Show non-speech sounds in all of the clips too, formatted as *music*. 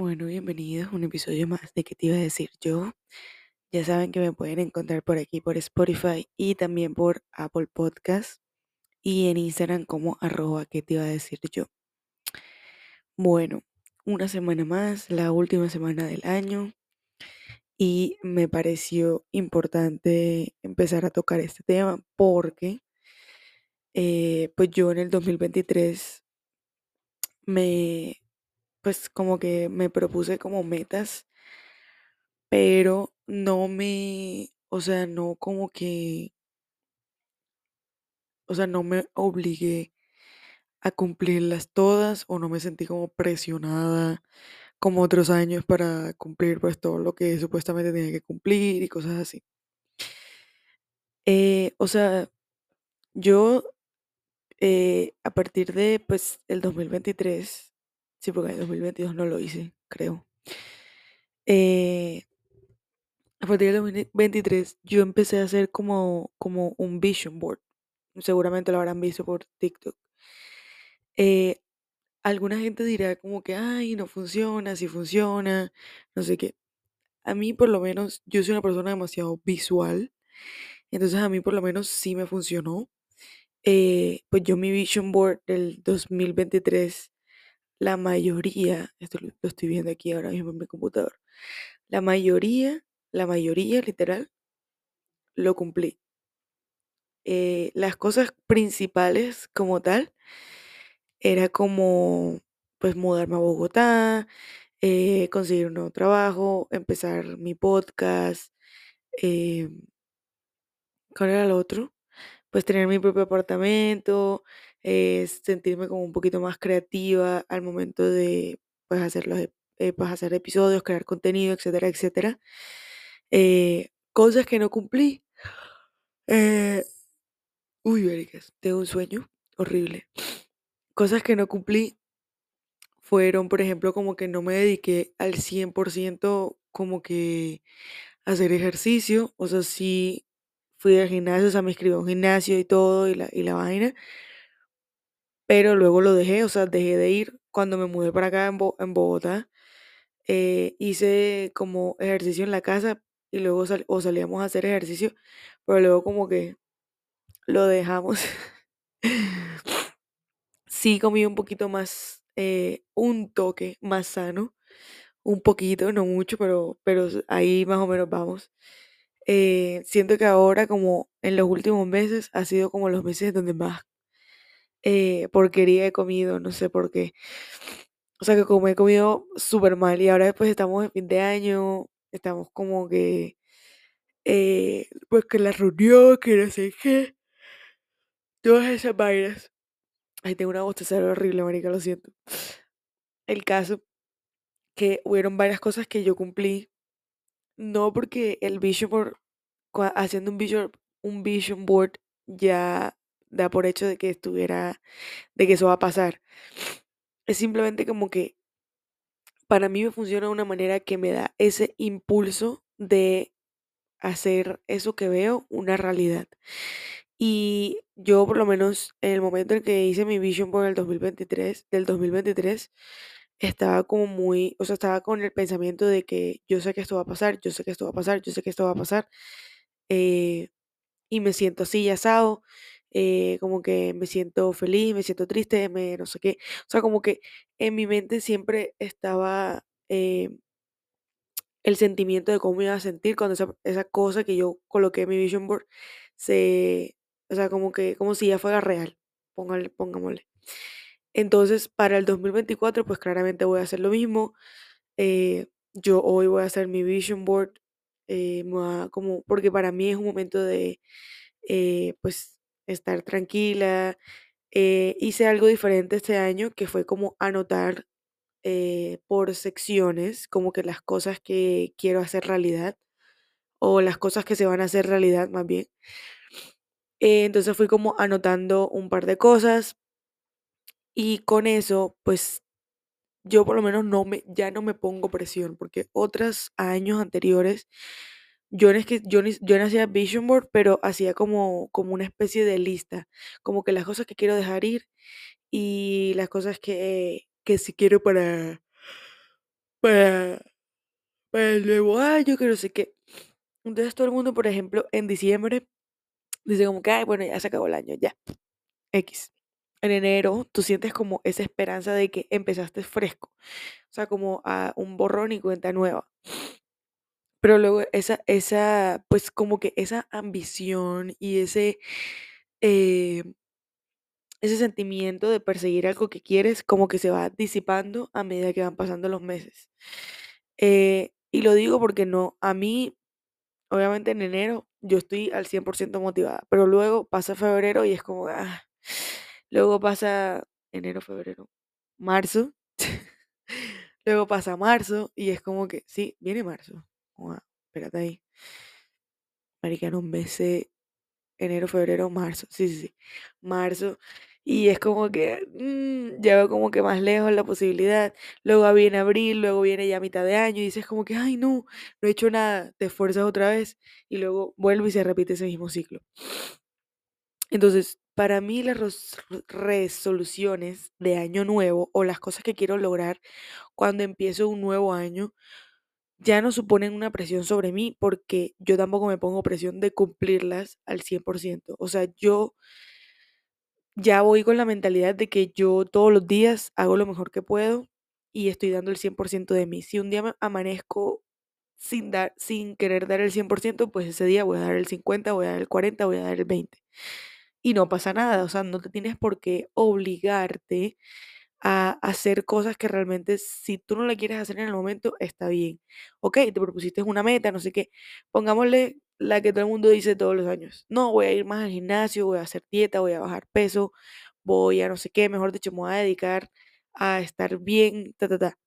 Bueno, bienvenidos a un episodio más de ¿Qué te iba a decir yo? Ya saben que me pueden encontrar por aquí, por Spotify y también por Apple Podcast y en Instagram como arroba ¿Qué te iba a decir yo? Bueno, una semana más, la última semana del año y me pareció importante empezar a tocar este tema porque eh, pues yo en el 2023 me pues como que me propuse como metas pero no me, o sea, no como que, o sea, no me obligué a cumplirlas todas o no me sentí como presionada como otros años para cumplir pues todo lo que supuestamente tenía que cumplir y cosas así. Eh, o sea, yo eh, a partir de pues el 2023, sí, porque en el 2022 no lo hice, creo. Eh, a partir del 2023 yo empecé a hacer como, como un vision board. Seguramente lo habrán visto por TikTok. Eh, alguna gente dirá como que, ay, no funciona, si funciona, no sé qué. A mí por lo menos, yo soy una persona demasiado visual, entonces a mí por lo menos sí me funcionó. Eh, pues yo mi vision board del 2023, la mayoría, esto lo lo estoy viendo aquí ahora mismo en mi computador, la mayoría, la mayoría literal, lo cumplí. Eh, las cosas principales como tal era como pues mudarme a Bogotá, eh, conseguir un nuevo trabajo, empezar mi podcast, eh, ¿cuál era el otro? Pues tener mi propio apartamento, eh, sentirme como un poquito más creativa al momento de pues hacer los, eh, pues, hacer episodios, crear contenido, etcétera, etcétera. Eh, cosas que no cumplí. Eh, uy, vergas, tengo un sueño horrible. Cosas que no cumplí fueron, por ejemplo, como que no me dediqué al 100% como que a hacer ejercicio, o sea, sí fui al gimnasio, o sea, me inscribí a un gimnasio y todo y la, y la vaina, pero luego lo dejé, o sea, dejé de ir cuando me mudé para acá en, Bo- en Bogotá, eh, hice como ejercicio en la casa y luego sal- o salíamos a hacer ejercicio, pero luego como que lo dejamos. *laughs* Sí comí un poquito más, eh, un toque más sano, un poquito, no mucho, pero, pero ahí más o menos vamos. Eh, siento que ahora, como en los últimos meses, ha sido como los meses donde más eh, porquería he comido, no sé por qué. O sea, que como he comido súper mal y ahora después estamos en fin de año, estamos como que, eh, pues que la reunión, que no sé qué, todas esas vainas. Ay, tengo una bostezada horrible, marica, lo siento. El caso que hubieron varias cosas que yo cumplí, no porque el vision board, haciendo un vision, un vision board ya da por hecho de que estuviera, de que eso va a pasar. Es simplemente como que para mí me funciona de una manera que me da ese impulso de hacer eso que veo una realidad. Y yo por lo menos en el momento en que hice mi vision board del 2023, del 2023, estaba como muy, o sea, estaba con el pensamiento de que yo sé que esto va a pasar, yo sé que esto va a pasar, yo sé que esto va a pasar, eh, y me siento así, ya asado, eh, como que me siento feliz, me siento triste, me no sé qué, o sea, como que en mi mente siempre estaba eh, el sentimiento de cómo me iba a sentir cuando esa, esa cosa que yo coloqué en mi vision board se, o sea, como que, como si ya fuera real, póngale, pongámosle. Entonces, para el 2024, pues claramente voy a hacer lo mismo. eh, yo hoy voy a hacer mi vision board, eh, como, porque para mí es un momento de, eh, pues, estar tranquila. Eh, hice algo diferente este año, que fue como anotar eh, por secciones, como que las cosas que quiero hacer realidad, o las cosas que se van a hacer realidad más bien. Eh, entonces fui como anotando un par de cosas y con eso, pues yo por lo menos no me, ya no me pongo presión, porque otros años anteriores, yo yo, yo no hacía vision board, pero hacía como, como una especie de lista, como que las cosas que quiero dejar ir y las cosas que, que sí quiero para, para, para el nuevo año, que no sé qué. Entonces todo el mundo, por ejemplo, en diciembre dice como que, ay, bueno, ya se acabó el año, ya. X. En enero tú sientes como esa esperanza de que empezaste fresco. O sea, como a un borrón y cuenta nueva. Pero luego esa, esa, pues como que esa ambición y ese, eh, ese sentimiento de perseguir algo que quieres, como que se va disipando a medida que van pasando los meses. Eh, y lo digo porque no, a mí, obviamente en enero yo estoy al 100% motivada, pero luego pasa febrero y es como, ah, luego pasa enero, febrero, marzo, *laughs* luego pasa marzo y es como que, sí, viene marzo, oh, espérate ahí, marica, no me sé enero, febrero, marzo, sí, sí, sí, marzo, y es como que mm, ya veo como que más lejos la posibilidad. Luego viene abril, luego viene ya mitad de año y dices como que, ay no, no he hecho nada, te esfuerzas otra vez y luego vuelve y se repite ese mismo ciclo. Entonces, para mí las resoluciones de año nuevo o las cosas que quiero lograr cuando empiezo un nuevo año ya no suponen una presión sobre mí porque yo tampoco me pongo presión de cumplirlas al 100%. O sea, yo ya voy con la mentalidad de que yo todos los días hago lo mejor que puedo y estoy dando el 100% de mí. Si un día amanezco sin, dar, sin querer dar el 100%, pues ese día voy a dar el 50, voy a dar el 40, voy a dar el 20. Y no pasa nada, o sea, no te tienes por qué obligarte a hacer cosas que realmente si tú no la quieres hacer en el momento, está bien. Ok, te propusiste una meta, no sé qué. Pongámosle la que todo el mundo dice todos los años. No, voy a ir más al gimnasio, voy a hacer dieta, voy a bajar peso, voy a no sé qué, mejor dicho, me voy a dedicar a estar bien, ta, ta, ta.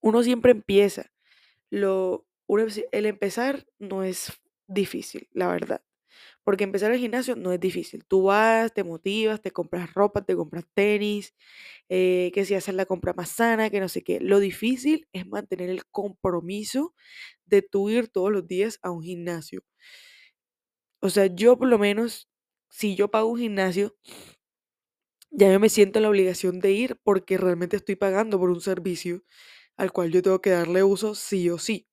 Uno siempre empieza. Lo, el empezar no es difícil, la verdad. Porque empezar el gimnasio no es difícil. Tú vas, te motivas, te compras ropa, te compras tenis, eh, que si haces la compra más sana, que no sé qué. Lo difícil es mantener el compromiso de tú ir todos los días a un gimnasio. O sea, yo por lo menos, si yo pago un gimnasio, ya yo me siento en la obligación de ir porque realmente estoy pagando por un servicio al cual yo tengo que darle uso sí o sí.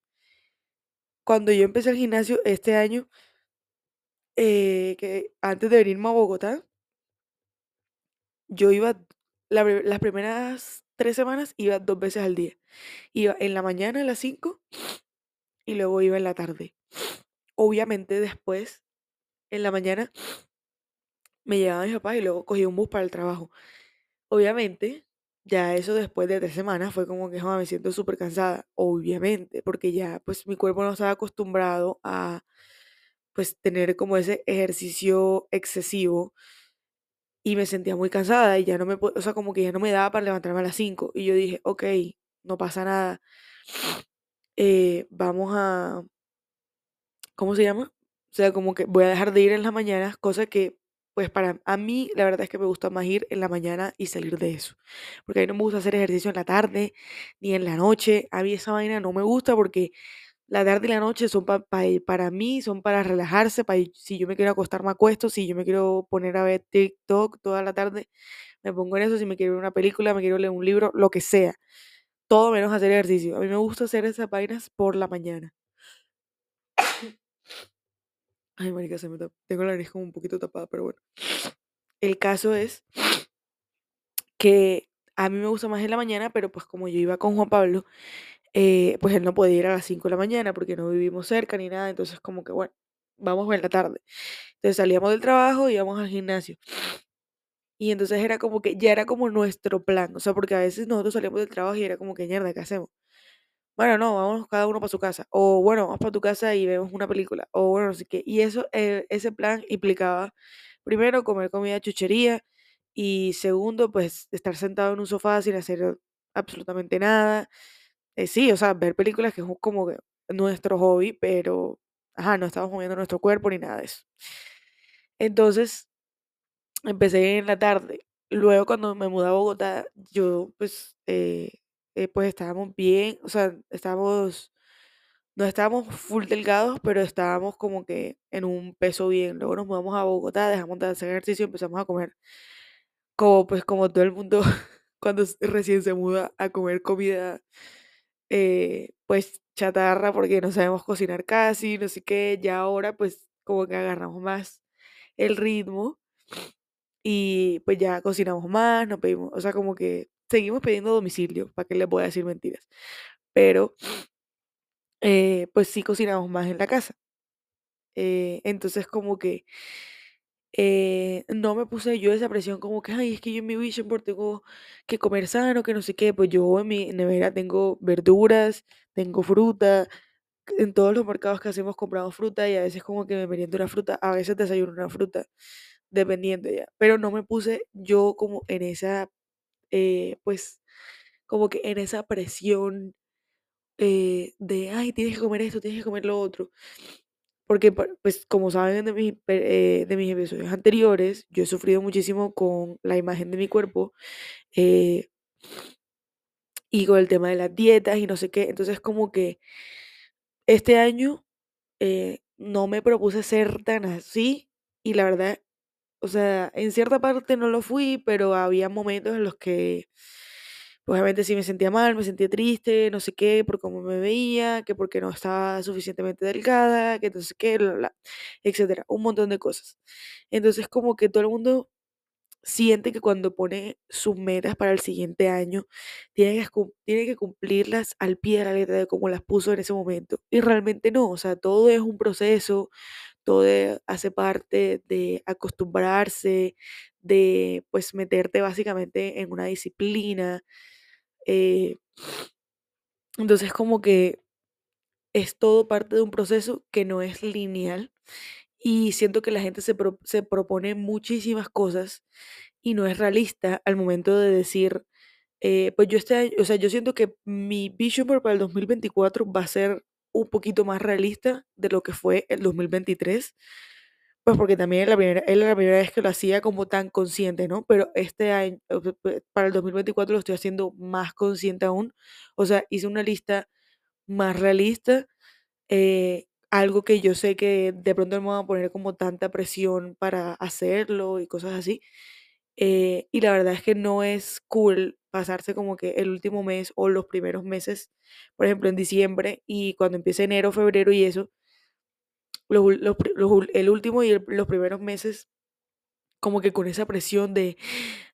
Cuando yo empecé el gimnasio este año, eh, que antes de venirme a Bogotá, yo iba, las primeras tres semanas iba dos veces al día. Iba en la mañana a las 5 y luego iba en la tarde. Obviamente después, en la mañana, me llevaba mi papá y luego cogí un bus para el trabajo. Obviamente, ya eso después de tres semanas fue como que me siento súper cansada, obviamente, porque ya pues mi cuerpo no estaba acostumbrado a pues tener como ese ejercicio excesivo y me sentía muy cansada y ya no me, o sea, como que ya no me daba para levantarme a las 5 y yo dije, ok, no pasa nada, eh, vamos a, ¿cómo se llama? O sea, como que voy a dejar de ir en las mañanas, cosa que pues para a mí la verdad es que me gusta más ir en la mañana y salir de eso. Porque a mí no me gusta hacer ejercicio en la tarde ni en la noche. A mí esa vaina no me gusta porque la tarde y la noche son para mí, son para relajarse, para si yo me quiero acostar me acuesto, si yo me quiero poner a ver TikTok toda la tarde, me pongo en eso, si me quiero ver una película, me quiero leer un libro, lo que sea. Todo menos hacer ejercicio. A mí me gusta hacer esas vainas por la mañana. Ay, marica, se me tengo la nariz como un poquito tapada, pero bueno. El caso es que a mí me gusta más en la mañana, pero pues como yo iba con Juan Pablo, eh, pues él no podía ir a las 5 de la mañana porque no vivimos cerca ni nada, entonces como que bueno, vamos en la tarde. Entonces salíamos del trabajo y íbamos al gimnasio. Y entonces era como que ya era como nuestro plan, o sea, porque a veces nosotros salíamos del trabajo y era como que mierda, ¿qué hacemos? Bueno, no, vamos cada uno para su casa. O bueno, vamos para tu casa y vemos una película. O bueno, no sé qué. Y eso, eh, ese plan implicaba, primero, comer comida chuchería. Y segundo, pues estar sentado en un sofá sin hacer absolutamente nada. Eh, sí, o sea, ver películas que es como nuestro hobby, pero, ajá, no estamos moviendo nuestro cuerpo ni nada de eso. Entonces, empecé en la tarde. Luego, cuando me mudé a Bogotá, yo, pues, eh, eh, pues estábamos bien, o sea, estábamos, no estábamos full delgados, pero estábamos como que en un peso bien. Luego nos mudamos a Bogotá, dejamos de hacer ejercicio empezamos a comer como pues como todo el mundo *laughs* cuando recién se muda a comer comida eh, pues chatarra porque no sabemos cocinar casi, no sé qué, ya ahora pues como que agarramos más el ritmo y pues ya cocinamos más, no pedimos, o sea, como que seguimos pidiendo domicilio, para que les voy a decir mentiras, pero eh, pues sí cocinamos más en la casa. Eh, entonces como que eh, no me puse yo esa presión como que, ay, es que yo en mi vision board tengo que comer sano, que no sé qué, pues yo en mi nevera tengo verduras, tengo fruta, en todos los mercados que hacemos compramos fruta y a veces como que me meriendo una fruta, a veces desayuno una fruta, dependiendo ya, pero no me puse yo como en esa, eh, pues, como que en esa presión eh, de, ay, tienes que comer esto, tienes que comer lo otro. Porque, pues, como saben de, mi, pe- eh, de mis episodios anteriores, yo he sufrido muchísimo con la imagen de mi cuerpo eh, y con el tema de las dietas y no sé qué. Entonces, como que este año eh, no me propuse ser tan así y la verdad, o sea, en cierta parte no lo fui, pero había momentos en los que, pues, obviamente sí me sentía mal, me sentía triste, no sé qué, por cómo me veía, que porque no estaba suficientemente delgada, que no sé qué, bla, bla, etcétera, un montón de cosas. Entonces, como que todo el mundo siente que cuando pone sus metas para el siguiente año, tiene que, tiene que cumplirlas al pie de la letra de como las puso en ese momento. Y realmente no, o sea, todo es un proceso, todo e- hace parte de acostumbrarse, de pues meterte básicamente en una disciplina. Eh, entonces como que es todo parte de un proceso que no es lineal y siento que la gente se, pro- se propone muchísimas cosas y no es realista al momento de decir, eh, pues yo este año, o sea, yo siento que mi vision board para el 2024 va a ser un poquito más realista de lo que fue el 2023, pues porque también es la primera, es la primera vez que lo hacía como tan consciente, ¿no? Pero este año, pe- para el 2024 lo estoy haciendo más consciente aún, o sea, hice una lista más realista eh, algo que yo sé que de pronto no me van a poner como tanta presión para hacerlo y cosas así. eh, y la verdad es que no es cool pasarse como que el último mes o los primeros meses, por ejemplo en diciembre y cuando empieza enero, febrero y eso, los, los los el último y el- los primeros meses como que con esa presión de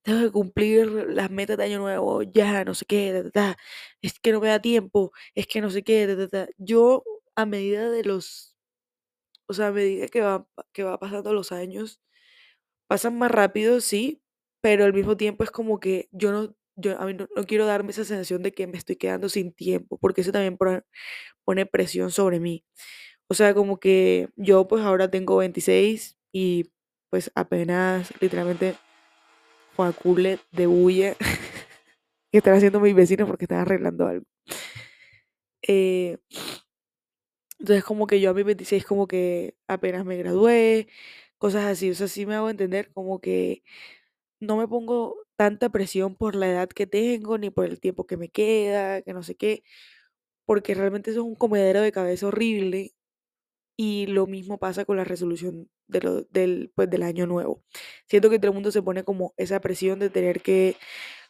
tengo que cumplir las metas de año nuevo, ya, no sé qué, es que no me da tiempo, es que no sé qué. Yo a medida de los O sea, a medida que va, que va pasando los años, pasan más rápido, sí, pero al mismo tiempo es como que yo no, yo a mí no, no quiero darme esa sensación de que me estoy quedando sin tiempo, porque eso también pone presión sobre mí. O sea, como que yo pues ahora tengo 26 y pues apenas literalmente Juacule de bulla *laughs* que están haciendo mis vecinos porque están arreglando algo. Eh, entonces como que yo a mis 26 como que apenas me gradué, cosas así, o sea, sí me hago entender como que no me pongo tanta presión por la edad que tengo, ni por el tiempo que me queda, que no sé qué, porque realmente eso es un comedero de cabeza horrible y lo mismo pasa con la resolución del, pues, del año nuevo. Siento que todo el mundo se pone como esa presión de tener que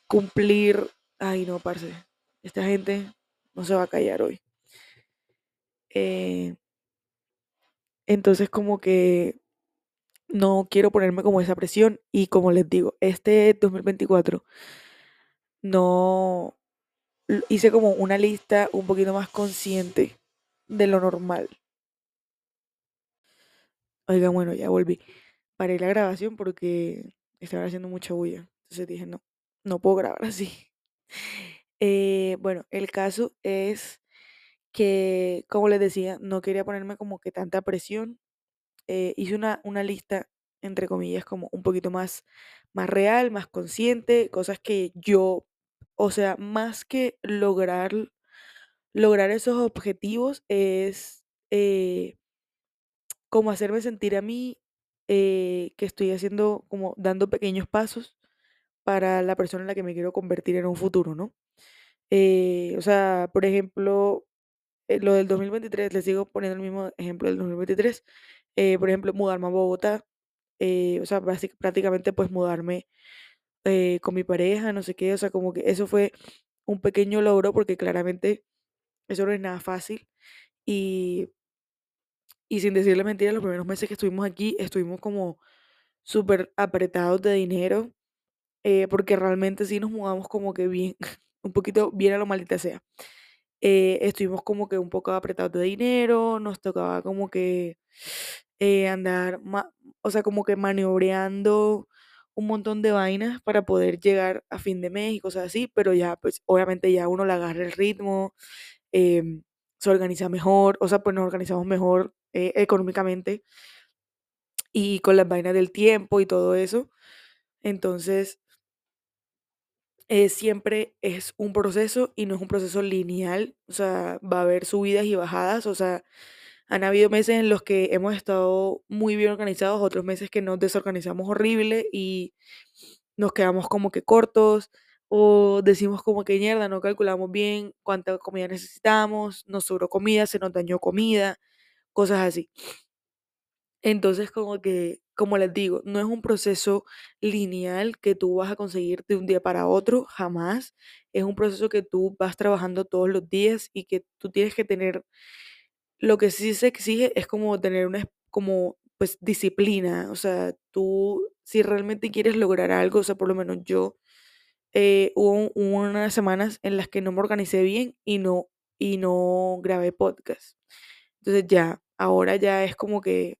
cumplir, ay no, parce, esta gente no se va a callar hoy. Eh, entonces como que no quiero ponerme como esa presión y como les digo, este 2024 no hice como una lista un poquito más consciente de lo normal. Oigan, bueno, ya volví. Paré la grabación porque estaba haciendo mucha bulla. Entonces dije, no, no puedo grabar así. *laughs* Eh, bueno, el caso es que, como les decía, no quería ponerme como que tanta presión. Eh, hice una, una lista, entre comillas, como un poquito más, más real, más consciente, cosas que yo, o sea, más que lograr lograr esos objetivos es eh, como hacerme sentir a mí eh, que estoy haciendo, como dando pequeños pasos para la persona en la que me quiero convertir en un futuro, ¿no? Eh, o sea, por ejemplo, eh, lo del 2023, les sigo poniendo el mismo ejemplo del 2023, eh, por ejemplo, mudarme a Bogotá, eh, o sea, prácticamente pues mudarme eh, con mi pareja, no sé qué, o sea, como que eso fue un pequeño logro porque claramente eso no es nada fácil. Y, y sin decirle mentira, los primeros meses que estuvimos aquí, estuvimos como súper apretados de dinero, eh, porque realmente sí nos mudamos como que bien, *laughs* un poquito bien a lo maldita sea. Eh, estuvimos como que un poco apretados de dinero, nos tocaba como que eh, andar, o sea, como que maniobreando un montón de vainas para poder llegar a fin de mes y cosas así, pero ya, pues obviamente ya uno le agarra el ritmo, em, se organiza mejor, o sea, pues nos organizamos mejor eh, económicamente y con las vainas del tiempo y todo eso. Entonces, eh, siempre es un proceso y no es un proceso lineal, o sea, va a haber subidas y bajadas, o sea, han habido meses en los que hemos estado muy bien organizados, otros meses que nos desorganizamos horrible y nos quedamos como que cortos o decimos como que mierda, no calculamos bien cuánta comida necesitamos, nos sobró comida, se nos dañó comida, cosas así. Entonces, como que, como les digo, no es un proceso lineal que tú vas a conseguir de un día para otro, jamás. Es un proceso que tú vas trabajando todos los días y que tú tienes que tener, lo que sí se exige es como tener una, como, pues, disciplina. O sea, tú, si realmente quieres lograr algo, o sea, por lo menos yo, eh, hubo unas semanas en las que no me organicé bien y no, y no grabé podcast. Entonces ya, ahora ya es como que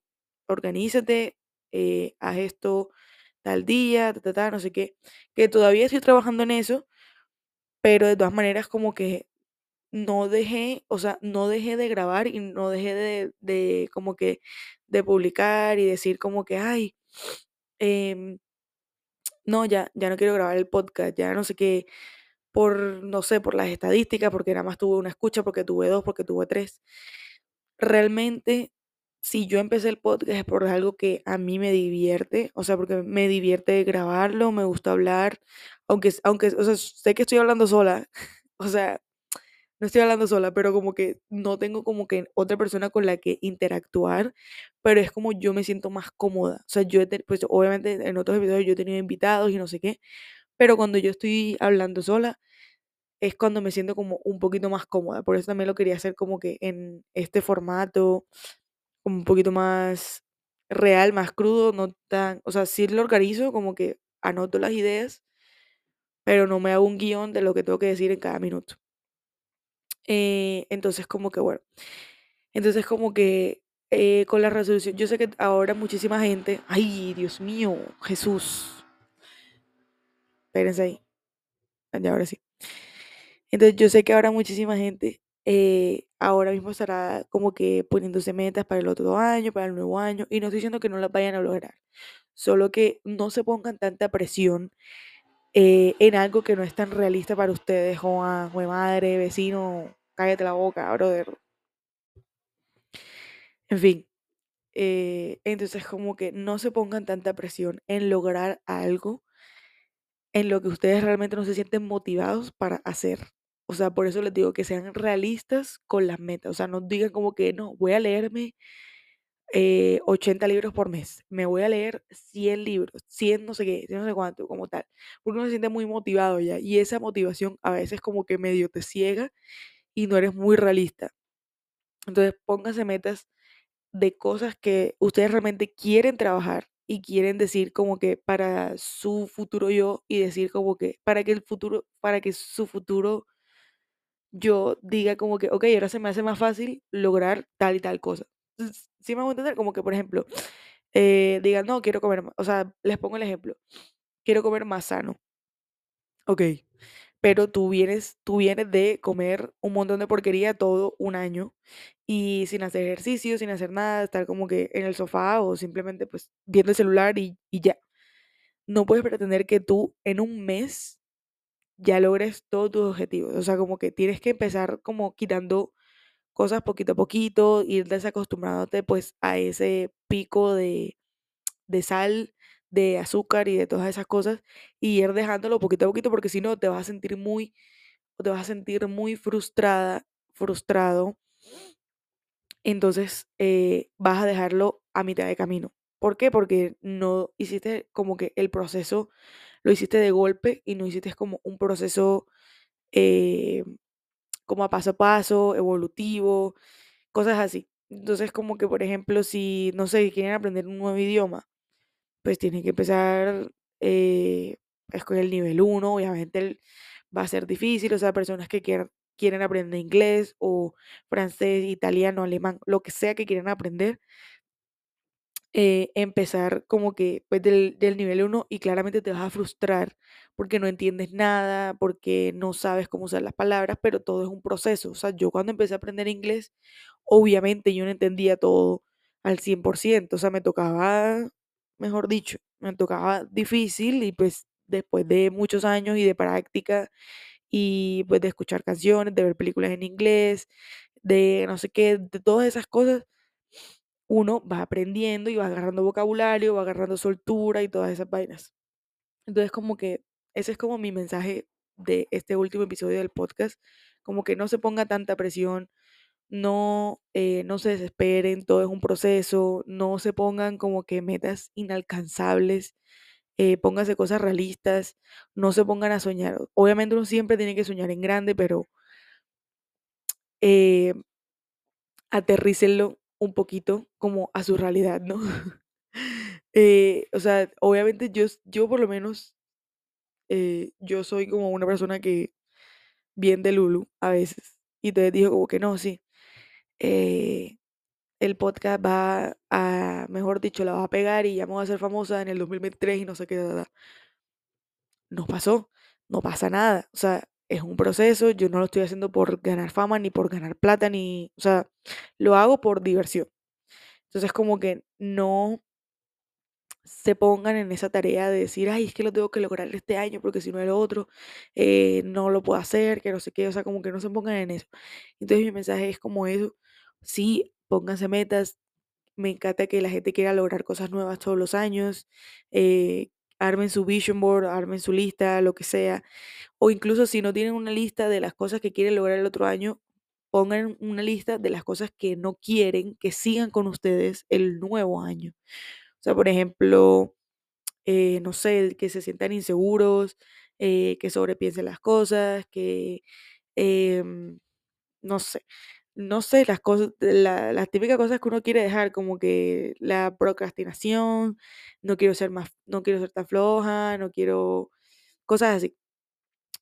organízate, eh, haz esto tal día, ta, ta, ta, no sé qué, que todavía estoy trabajando en eso, pero de todas maneras como que no dejé, o sea, no dejé de grabar y no dejé de, de como que de publicar y decir como que, ay, em, no, ya, ya no quiero grabar el podcast, ya no sé qué, por, no sé, por las estadísticas, porque nada más tuve una escucha, porque tuve dos, porque tuve tres. Realmente si yo empecé el podcast es por algo que a mí me divierte, o sea, porque me divierte grabarlo, me gusta hablar, aunque, aunque, o sea, sé que estoy hablando sola, *laughs* o sea, no estoy hablando sola, pero como que no tengo como que otra persona con la que interactuar, pero es como yo me siento más cómoda, o sea, yo, pues obviamente en otros episodios yo he tenido invitados y no sé qué, pero cuando yo estoy hablando sola, es cuando me siento como un poquito más cómoda. Por eso también lo quería hacer como que en este formato, un poquito más real, más crudo, no tan, o sea, sí lo organizo, como que anoto las ideas, pero no me hago un guion de lo que tengo que decir en cada minuto. Eh, entonces, como que bueno, entonces como que eh, con la resolución, yo sé que ahora muchísima gente, ay, Dios mío, Jesús, espérense ahí, ya ahora sí. Entonces yo sé que ahora muchísima gente eh, ahora mismo estará como que poniéndose metas para el otro año, para el nuevo año, y no estoy diciendo que no las vayan a lograr, solo que no se pongan tanta presión eh, en algo que no es tan realista para ustedes, a madre, vecino, cállate la boca, brother. En fin, eh, entonces como que no se pongan tanta presión en lograr algo en lo que ustedes realmente no se sienten motivados para hacer. O sea, por eso les digo que sean realistas con las metas. O sea, no digan como que no, voy a leerme 80 eh, libros por mes. Me voy a leer 100 libros, 100 no sé qué, no sé cuánto, como tal. Porque uno se siente muy motivado ya. Y esa motivación a veces como que medio te ciega y no eres muy realista. Entonces, pónganse metas de cosas que ustedes realmente quieren trabajar y quieren decir como que para su futuro yo y decir como que para que el futuro, para que su futuro yo diga como que, ok, ahora se me hace más fácil lograr tal y tal cosa. Si me voy a entender, como que, por ejemplo, eh, digan, no, quiero comer más, o sea, les pongo el ejemplo, quiero comer más sano. Ok, pero tú vienes, tú vienes de comer un montón de porquería todo un año y sin hacer ejercicio, sin hacer nada, estar como que en el sofá o simplemente pues viendo el celular y, y ya. No puedes pretender que tú en un mes ya logres todos tus objetivos. O sea, como que tienes que empezar como quitando cosas poquito a poquito, ir desacostumbrándote pues a ese pico de, de sal, de azúcar y de todas esas cosas y ir dejándolo poquito a poquito porque si no te vas a sentir muy, te vas a sentir muy frustrada, frustrado. Entonces eh, vas a dejarlo a mitad de camino. ¿Por qué? Porque no hiciste como que el proceso lo hiciste de golpe y no hiciste como un proceso eh, como a paso a paso, evolutivo, cosas así. Entonces, como que, por ejemplo, si, no sé, quieren aprender un nuevo idioma, pues tienen que empezar eh, pues, con el nivel 1, obviamente va a ser difícil, o sea, personas que quieran, quieren aprender inglés o francés, italiano, alemán, lo que sea que quieran aprender, eh, empezar como que pues del, nivel 1 y claramente te vas a frustrar porque no entiendes nada, porque no sabes cómo usar las palabras, pero todo es un proceso. O sea, yo cuando empecé a aprender inglés, obviamente yo no entendía todo al 100%, o sea, me tocaba, mejor dicho, me tocaba difícil y pues después de muchos años y de práctica y pues de escuchar canciones, de ver películas en inglés, de no sé qué, de todas esas cosas, uno va aprendiendo y va agarrando vocabulario, va agarrando soltura y todas esas vainas. Entonces, como que ese es como mi mensaje de este último episodio del podcast, como que no se ponga tanta presión, no, eh, no se desesperen, todo es un proceso, no se pongan como que metas inalcanzables, eh, pónganse cosas realistas, no se pongan a soñar. Obviamente uno siempre tiene que soñar en grande, pero eh, aterrícenlo un poquito como a su realidad, ¿no? *laughs* Eh, o sea, obviamente yo, yo por lo menos, eh, yo soy como una persona que bien de Lulu a veces. Y te dijo como que no, sí. eh, el podcast va a, mejor dicho, la va a pegar y ya me a hacer famosa en el 2023 y no sé qué. da, da. No pasó, no pasa nada. O sea, es un proceso, yo no lo estoy haciendo por ganar fama, ni por ganar plata, ni, o sea, lo hago por diversión. Entonces, como que no se pongan en esa tarea de decir, ay, es que lo tengo que lograr este año porque si no el otro eh, no lo puedo hacer, que no sé qué, o sea, como que no se pongan en eso. Entonces mi mensaje es como eso, sí, pónganse metas, me encanta que la gente quiera lograr cosas nuevas todos los años, eh, armen su vision board, armen su lista, lo que sea, o incluso si no tienen una lista de las cosas que quieren lograr el otro año, pongan una lista de las cosas que no quieren que sigan con ustedes el nuevo año. O sea, por ejemplo, eh, no sé, que se sientan inseguros, eh, que sobrepiensen las cosas, que, em, no sé, no sé, las cosas, la- las típicas cosas que uno quiere dejar, como que la procrastinación, no quiero ser más, no quiero ser tan floja, no quiero, cosas así,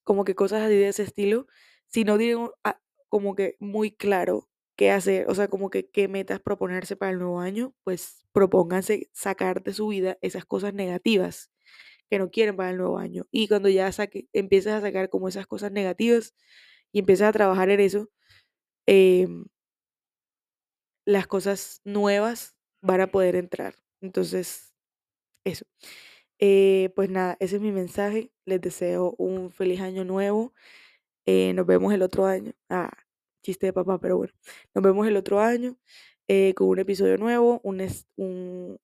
como que cosas así de ese estilo, si no tienen ah, como que muy claro qué hacer, o sea, como que qué metas proponerse para el nuevo año, pues propónganse sacar de su vida esas cosas negativas que no quieren para el nuevo año. Y cuando ya saque, empieces a sacar como esas cosas negativas y empiezas a trabajar en eso, em, las cosas nuevas van a poder entrar. Entonces, eso. Eh, pues nada, ese es mi mensaje. Les deseo un feliz año nuevo. Eh, nos vemos el otro año. Ah, chiste de papá, pero bueno. Nos vemos el otro año eh, con un episodio nuevo, un, un,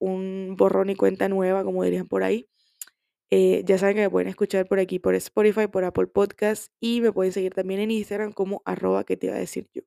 un borrón y cuenta nueva, como dirían por ahí. Eh, ya saben que me pueden escuchar por aquí, por Spotify, por Apple Podcast y me pueden seguir también en Instagram como arroba que te iba a decir yo.